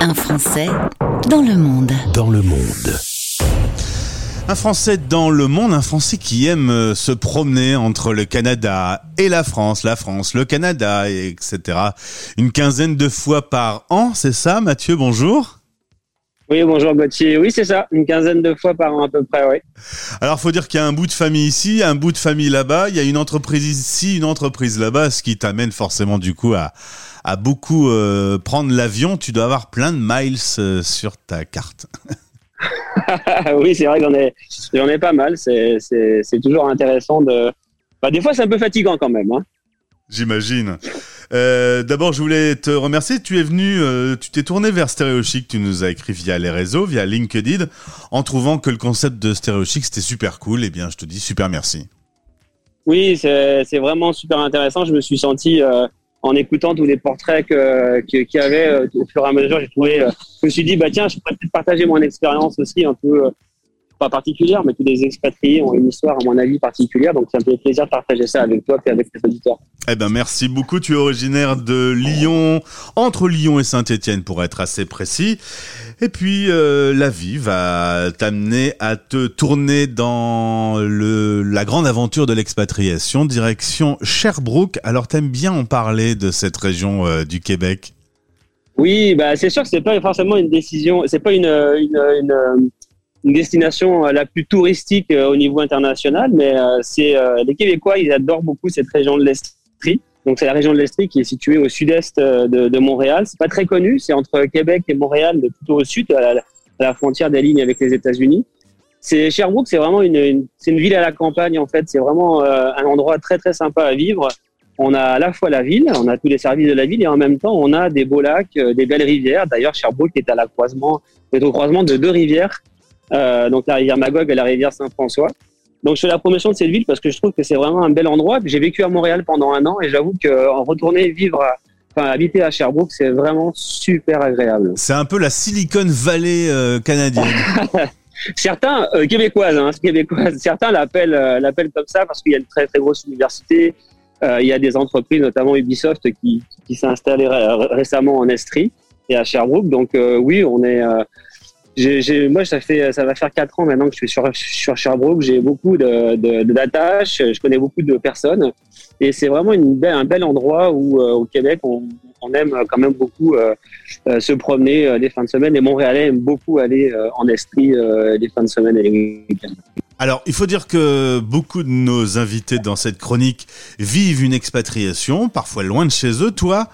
Un Français dans le monde. Dans le monde. Un Français dans le monde, un Français qui aime euh, se promener entre le Canada et la France, la France, le Canada, etc. Une quinzaine de fois par an, c'est ça Mathieu, bonjour oui, bonjour Gauthier. Oui, c'est ça, une quinzaine de fois par an à peu près, oui. Alors, faut dire qu'il y a un bout de famille ici, un bout de famille là-bas. Il y a une entreprise ici, une entreprise là-bas, ce qui t'amène forcément du coup à, à beaucoup euh, prendre l'avion. Tu dois avoir plein de miles euh, sur ta carte. oui, c'est vrai que j'en ai, j'en ai pas mal. C'est, c'est, c'est toujours intéressant de. Bah, des fois, c'est un peu fatigant quand même. Hein. J'imagine. Euh, D'abord, je voulais te remercier. Tu es venu, euh, tu t'es tourné vers Stereo Chic. Tu nous as écrit via les réseaux, via LinkedIn, en trouvant que le concept de Stereo Chic c'était super cool. Eh bien, je te dis super merci. Oui, c'est vraiment super intéressant. Je me suis senti euh, en écoutant tous les portraits qu'il y avait au fur et à mesure. J'ai trouvé, je me suis dit, bah tiens, je pourrais peut-être partager mon expérience aussi un peu pas particulière, mais tous les expatriés ont une histoire, à mon avis, particulière. Donc, ça me fait plaisir de partager ça avec toi et avec tes auditeurs. Eh ben, merci beaucoup. Tu es originaire de Lyon, entre Lyon et Saint-Étienne, pour être assez précis. Et puis, euh, la vie va t'amener à te tourner dans le, la grande aventure de l'expatriation, direction Sherbrooke. Alors, t'aimes bien en parler de cette région euh, du Québec? Oui, bah c'est sûr que c'est pas forcément une décision, c'est pas une, une, une, une destination euh, la plus touristique euh, au niveau international, mais euh, c'est les Québécois, ils adorent beaucoup cette région de l'Estrie. Donc c'est la région de l'Estrie qui est située au sud-est de, de, Montréal. C'est pas très connu, c'est entre Québec et Montréal, plutôt au sud, à la, frontière des lignes avec les États-Unis. C'est Sherbrooke, c'est vraiment une, une c'est une ville à la campagne en fait. C'est vraiment un endroit très très sympa à vivre. On a à la fois la ville, on a tous les services de la ville et en même temps on a des beaux lacs, des belles rivières. D'ailleurs Sherbrooke est à la croisement, est au croisement de deux rivières euh, donc la rivière Magog et la rivière Saint-François. Donc je fais la promotion de cette ville parce que je trouve que c'est vraiment un bel endroit. J'ai vécu à Montréal pendant un an et j'avoue qu'en retourner vivre, enfin habiter à Sherbrooke, c'est vraiment super agréable. C'est un peu la Silicon Valley euh, canadienne. certains euh, québécoises, hein, québécoises, certains l'appellent euh, l'appellent comme ça parce qu'il y a une très très grosse université. Euh, il y a des entreprises, notamment Ubisoft, qui, qui s'est installé récemment en Estrie et à Sherbrooke. Donc oui, on est moi, ça fait, ça va faire quatre ans maintenant que je suis sur, Sherbrooke. J'ai beaucoup de, de, d'attaches. Je connais beaucoup de personnes. Et c'est vraiment une un bel endroit où, euh, au Québec, on, aime quand même beaucoup euh, euh se promener les fins de semaine. Les Montréalais aiment beaucoup aller en Estrie les fins de semaine et les week-ends. Alors, il faut dire que beaucoup de nos invités dans cette chronique vivent une expatriation, parfois loin de chez eux. Toi,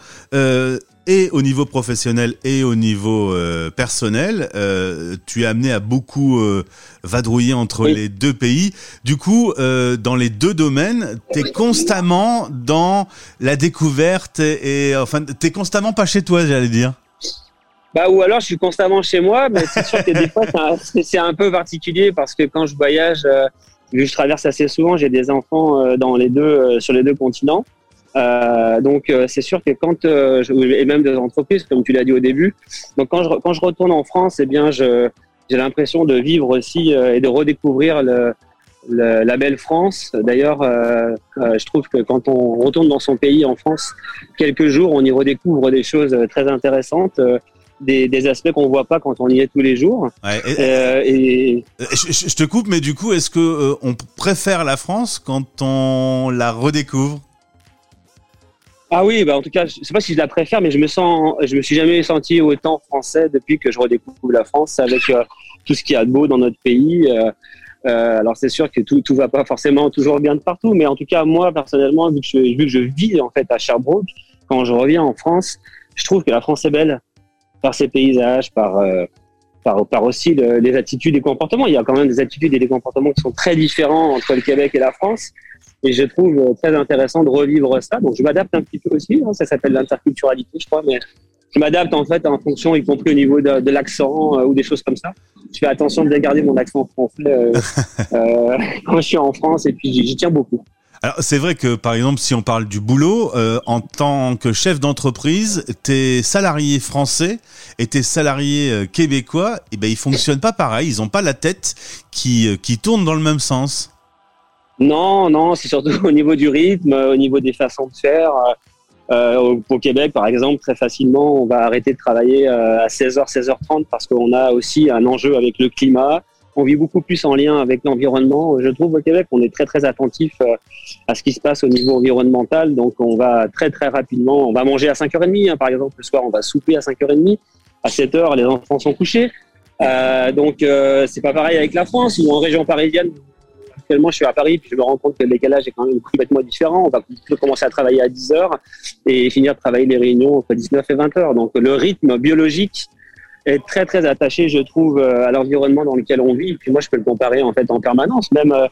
et au niveau professionnel et au niveau euh, personnel, euh, tu es amené à beaucoup euh, vadrouiller entre les deux pays. Du coup, dans les deux domaines, tu es constamment dans la découverte et, et enfin, tu es constamment pas chez toi, j'allais dire. Bah, ou alors je suis constamment chez moi, mais c'est sûr que des fois c'est un, peu particulier parce que quand je voyage, vu que je traverse assez souvent, j'ai des enfants dans les deux, sur les deux continents. Euh, donc euh, c'est sûr que quand euh, je, et même des entreprises comme tu l'as dit au début, donc quand je quand je retourne en France, eh bien je j'ai l'impression de vivre aussi euh, et de redécouvrir le, le, la belle France. D'ailleurs, je trouve que quand on retourne dans son pays en France, quelques jours, on y redécouvre des choses très intéressantes. Des, des, aspects qu'on voit pas quand on y est tous les jours. Ouais, et, euh, et... Je, je, te coupe, mais du coup, est-ce que euh, on préfère la France quand on la redécouvre? Ah oui, bah en tout cas, je sais pas si je la préfère, mais je me sens, je me suis jamais senti autant français depuis que je redécouvre la France avec euh, tout ce qu'il y a de beau dans notre pays. Euh, euh, alors c'est sûr que tout tout va pas forcément toujours bien de partout, mais en tout cas moi personnellement, vu que je, vu que je vis en fait à Sherbrooke, quand je reviens en France, je trouve que la France est belle par ses paysages, par euh, par, par aussi le, les attitudes et comportements. Il y a quand même des attitudes et des comportements qui sont très différents entre le Québec et la France. Et je trouve euh, très intéressant de revivre ça. Donc je m'adapte un petit peu aussi. Hein. ça s'appelle l'interculturalité, je crois. Mais je m'adapte en fait en fonction, y compris au niveau de, de l'accent euh, ou des choses comme ça. Je fais attention de bien garder mon accent français euh, euh, quand je suis en France et puis j'y tiens beaucoup. Alors c'est vrai que par exemple si on parle du boulot, euh, en tant que chef d'entreprise, tes salariés français et tes salariés québécois, eh ben ils fonctionnent pas pareil, ils ont pas la tête qui qui tourne dans le même sens. Non, non, c'est surtout au niveau du rythme, au niveau des façons de faire. au, Québec, par exemple, très facilement, on va arrêter de travailler à 16h, 16h30 parce qu'on a aussi un enjeu avec le climat. On vit beaucoup plus en lien avec l'environnement. Je trouve au Québec, on est très très attentif à ce qui se passe au niveau environnemental. Donc, on va très très rapidement, on va manger à 5h30, hein, par exemple, le soir, on va souper à 5h30. À 7h, les enfants sont couchés. Euh, donc, euh, c'est pas pareil avec la France ou en région parisienne. Actuellement, je suis à Paris, puis je me rends compte que le décalage est quand même complètement différent. On va commencer à travailler à 10 heures et finir de travailler les réunions entre 19 et 20 heures. Donc, le rythme biologique est très, très attaché, je trouve, euh, à l'environnement dans lequel on vit. Et puis moi, je peux le comparer en fait en permanence. Même, euh,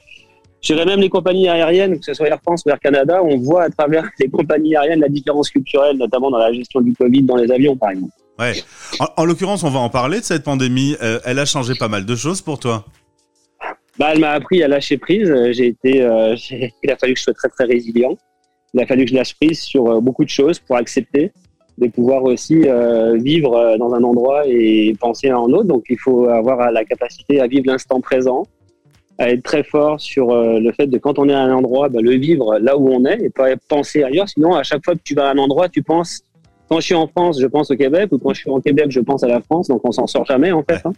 je dirais même les compagnies aériennes, que ce soit Air France ou Air Canada, on voit à travers les compagnies aériennes la différence culturelle, notamment dans la gestion du Covid dans les avions, par exemple. Ouais. En, l'occurrence, on va en parler de cette pandémie. Euh, elle a changé pas mal de choses pour toi. Bah, elle m'a appris à lâcher prise. J'ai été, euh, il a fallu que je sois très très résilient. Il a fallu que je lâche prise sur euh, beaucoup de choses pour accepter de pouvoir aussi euh, vivre dans un endroit et penser à un autre. Donc, il faut avoir la capacité à vivre l'instant présent, à être très fort sur le fait de quand on est à un endroit, bah, le vivre là où on est et pas penser ailleurs. Sinon, à chaque fois que tu vas à un endroit, tu penses quand je suis en France, je pense au Québec, ou quand je suis en Québec, je pense à la France. Donc, on s'en sort jamais, en fait. Hein.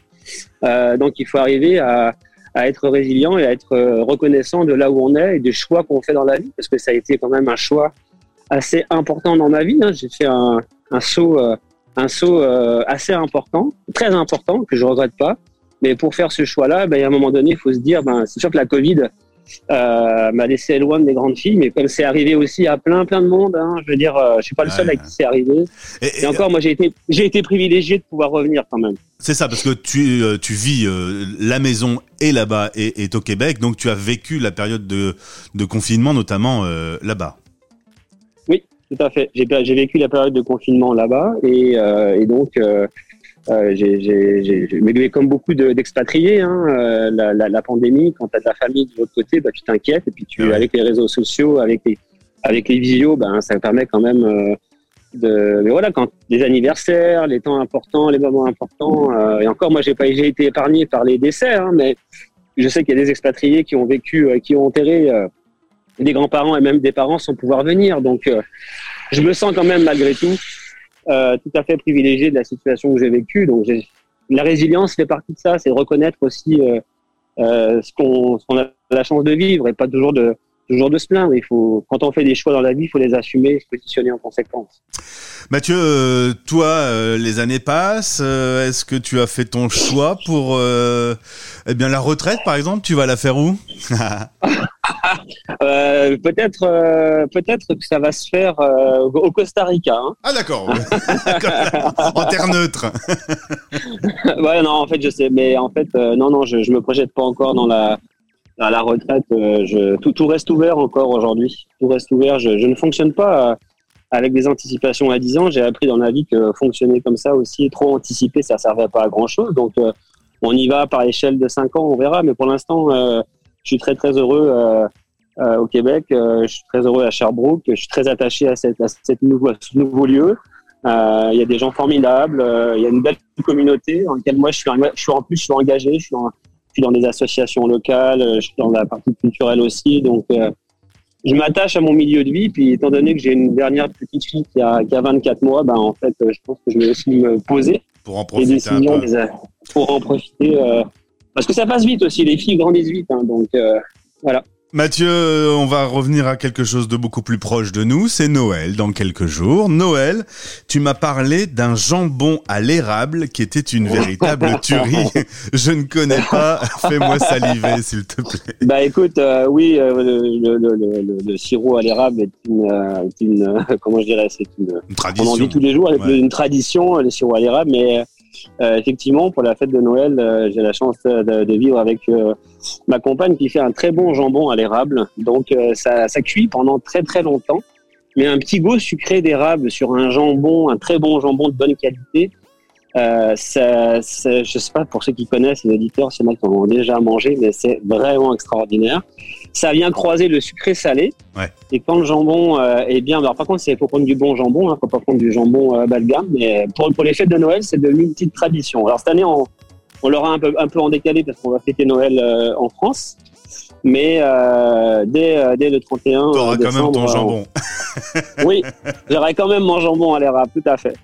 Euh, donc, il faut arriver à, à, être résilient et à être euh, reconnaissant de là où on est et des choix qu'on fait dans la vie, parce que ça a été quand même un choix assez important dans ma vie. Hein. J'ai fait un, un saut, euh, un saut euh, assez important, très important, que je regrette pas. Mais pour faire ce choix-là, ben, à un moment donné, il faut se dire, ben, c'est sûr que la Covid, euh, m'a laissé loin des grandes filles, mais comme c'est arrivé aussi à plein plein de monde, hein, je veux dire, euh, je suis pas le seul à qui c'est arrivé. Et, encore, moi j'ai été j'ai été privilégié de pouvoir revenir quand même. C'est ça, parce que tu euh, tu vis euh, la maison est là-bas et au Québec, donc tu as vécu la période de de confinement notamment là-bas. Oui, tout à fait. J'ai j'ai vécu la période de confinement là-bas et, et donc euh, j'ai, mais comme beaucoup d'expatriés, hein, euh, la, la, la, pandémie, quand tu as de la famille de l'autre côté, bah, tu t'inquiètes. Et puis, tu, avec les réseaux sociaux, avec les, avec les visios, ben, ça permet quand même euh, de. Mais voilà, quand les anniversaires, les temps importants, les moments importants. Euh, et encore, moi, j'ai pas j'ai été épargné par les décès, hein, mais je sais qu'il y a des expatriés qui ont vécu, qui ont enterré des grands-parents et même des parents sans pouvoir venir. Donc, je me sens quand même, malgré tout, euh, tout à fait privilégié de la situation que j'ai vécue. Donc, la résilience fait partie de ça, c'est reconnaître aussi euh, euh, ce qu'on a la chance de vivre et pas toujours de toujours de se plaindre. Il faut, quand on fait des choix dans la vie, il faut les assumer et se positionner en conséquence. Mathieu, euh, toi, euh, les années passent. Euh, est-ce que tu as fait ton choix pour eh bien la retraite, par exemple Tu vas la faire où? Peut-être, peut-être que ça va se faire au Costa Rica. Hein. Ah d'accord. en terre neutre. ouais, non, en fait, je sais, mais en fait, non, non, je, je me projette pas encore dans la la retraite, euh, je, tout, tout, reste ouvert encore aujourd'hui. Tout reste ouvert. Je, je, ne fonctionne pas euh, avec des anticipations à 10 ans. J'ai appris dans la vie que fonctionner comme ça aussi, trop anticiper, ça ne servait pas à grand chose. Donc, euh, on y va par échelle de 5 ans, on verra. Mais pour l'instant, je suis très, très heureux au Québec. je suis très heureux à Sherbrooke. Je suis très attaché à, cette, à, cette nouveau, ce nouveau lieu. Il y a des gens formidables. Il y a une belle communauté dans laquelle moi, je suis, je suis en plus, je suis engagé. Je suis en, suis dans des associations locales, euh, je suis dans la partie culturelle aussi. Donc, euh, je m'attache à mon milieu de vie. Puis, étant donné que j'ai une dernière petite fille qui a, qui a 24 mois, ben, en fait, je pense que je vais aussi me poser pour en profiter. décisions, pour en profiter. Euh, parce que ça passe vite aussi. Les filles grandissent vite. Hein, donc, voilà. Mathieu, euh, on va revenir à quelque chose de beaucoup plus proche de nous. C'est Noël dans quelques jours. Noël, tu m'as parlé d'un jambon à l'érable qui était une véritable tuerie. Je ne connais pas. Fais-moi saliver, s'il te plaît. Bah écoute, euh, oui, euh, le, le, le, le, sirop à l'érable est une, une comment je dirais, c'est une, une, tradition. On en dit tous les jours, une tradition, le sirop à l'érable, mais euh, effectivement, pour la fête de Noël, euh, j'ai la chance de, vivre avec euh, ma compagne qui fait un très bon jambon à l'érable. Donc, ça, ça cuit pendant très très longtemps. Mais un petit goût sucré d'érable sur un jambon, un très bon jambon de bonne qualité, ça, ça, je sais pas pour ceux qui connaissent les éditeurs, c'est moi qui en déjà mangé, mais c'est vraiment extraordinaire. Ça vient croiser le sucré salé. Ouais. Et quand le jambon euh, est bien, alors par contre, il faut prendre du bon jambon, hein, faut pas prendre du jambon euh, bas de gamme. Mais pour, pour les fêtes de Noël, c'est devenu une petite tradition. Alors cette année, on, on l'aura un peu, un peu en décalé parce qu'on va fêter Noël euh, en France. Mais euh, dès, euh, dès le 31 T'auras quand même ton jambon. oui, j'aurais quand même mon jambon à l'érable, tout à fait.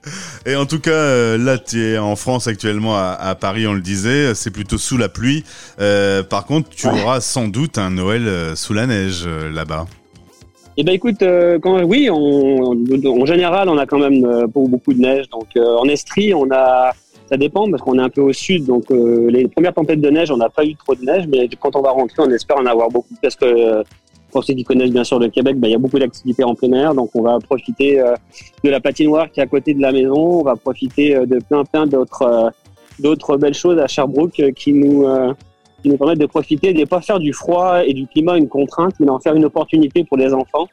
Et en tout cas, euh, là, tu es en France actuellement, à, Paris, on le disait, c'est plutôt sous la pluie. Euh, par contre, tu auras sans doute un Noël euh, sous la neige là-bas. Eh ben écoute, quand, oui, on, en général, on a quand même beaucoup de neige. Donc en Estrie, on a, ça dépend parce qu'on est un peu au sud. Donc les premières tempêtes de neige, on n'a pas eu trop de neige, mais quand on va rentrer, on espère en avoir beaucoup parce que pour ceux qui connaissent bien sûr le Québec, ben, il y a beaucoup d'activités en plein air, donc on va profiter euh, de la patinoire qui est à côté de la maison, on va profiter euh, de plein plein d'autres euh, d'autres belles choses à Sherbrooke qui nous qui nous permettent de profiter, de ne pas faire du froid et du climat une contrainte, mais d'en faire une opportunité pour les enfants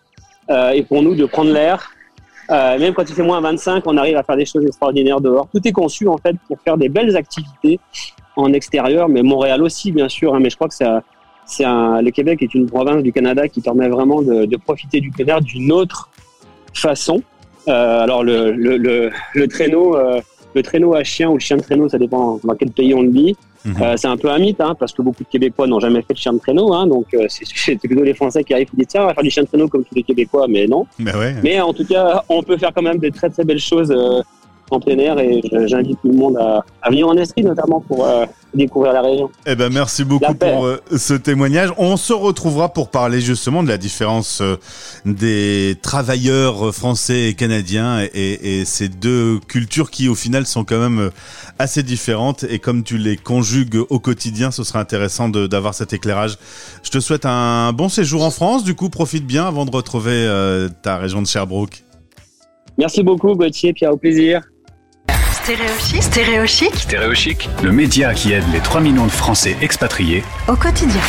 et pour nous de prendre l'air. Même quand il fait moins 25, on arrive à faire des choses extraordinaires dehors. Tout est conçu en fait pour faire des belles activités en extérieur, mais Montréal aussi bien sûr. Hein, mais je crois que c'est le Québec est une province du Canada qui permet vraiment de, profiter du plein d'une autre façon. Euh, alors le traîneau, euh, le traîneau à chien ou le chien de traîneau, ça dépend dans quel pays on le dit. Mhm. Euh, c'est un peu un mythe, hein, parce que beaucoup de Québécois n'ont jamais fait de chien de traîneau. Hein, donc euh, c'est plutôt les Français qui arrivent et disent tiens, on va faire du chien de traîneau comme tous les Québécois, mais non. Mais, ouais. mais en tout cas, on peut faire quand même de très très belles choses euh, en plein air et j'invite tout le monde à, à, venir en Estrie notamment pour euh, découvrir la région. Eh ben merci beaucoup pour euh, ce témoignage. On se retrouvera pour parler justement de la différence euh, des travailleurs français et canadiens et, et, ces deux cultures qui au final sont quand même assez différentes et comme tu les conjugues au quotidien, ce sera intéressant d'avoir cet éclairage. Je te souhaite un bon séjour en France. Du coup, profite bien avant de retrouver ta région de Sherbrooke. Merci beaucoup Gauthier, puis au plaisir. Stéréochic. Stéréochic. Stéréochic. Le média qui aide les 3 millions de Français expatriés au quotidien.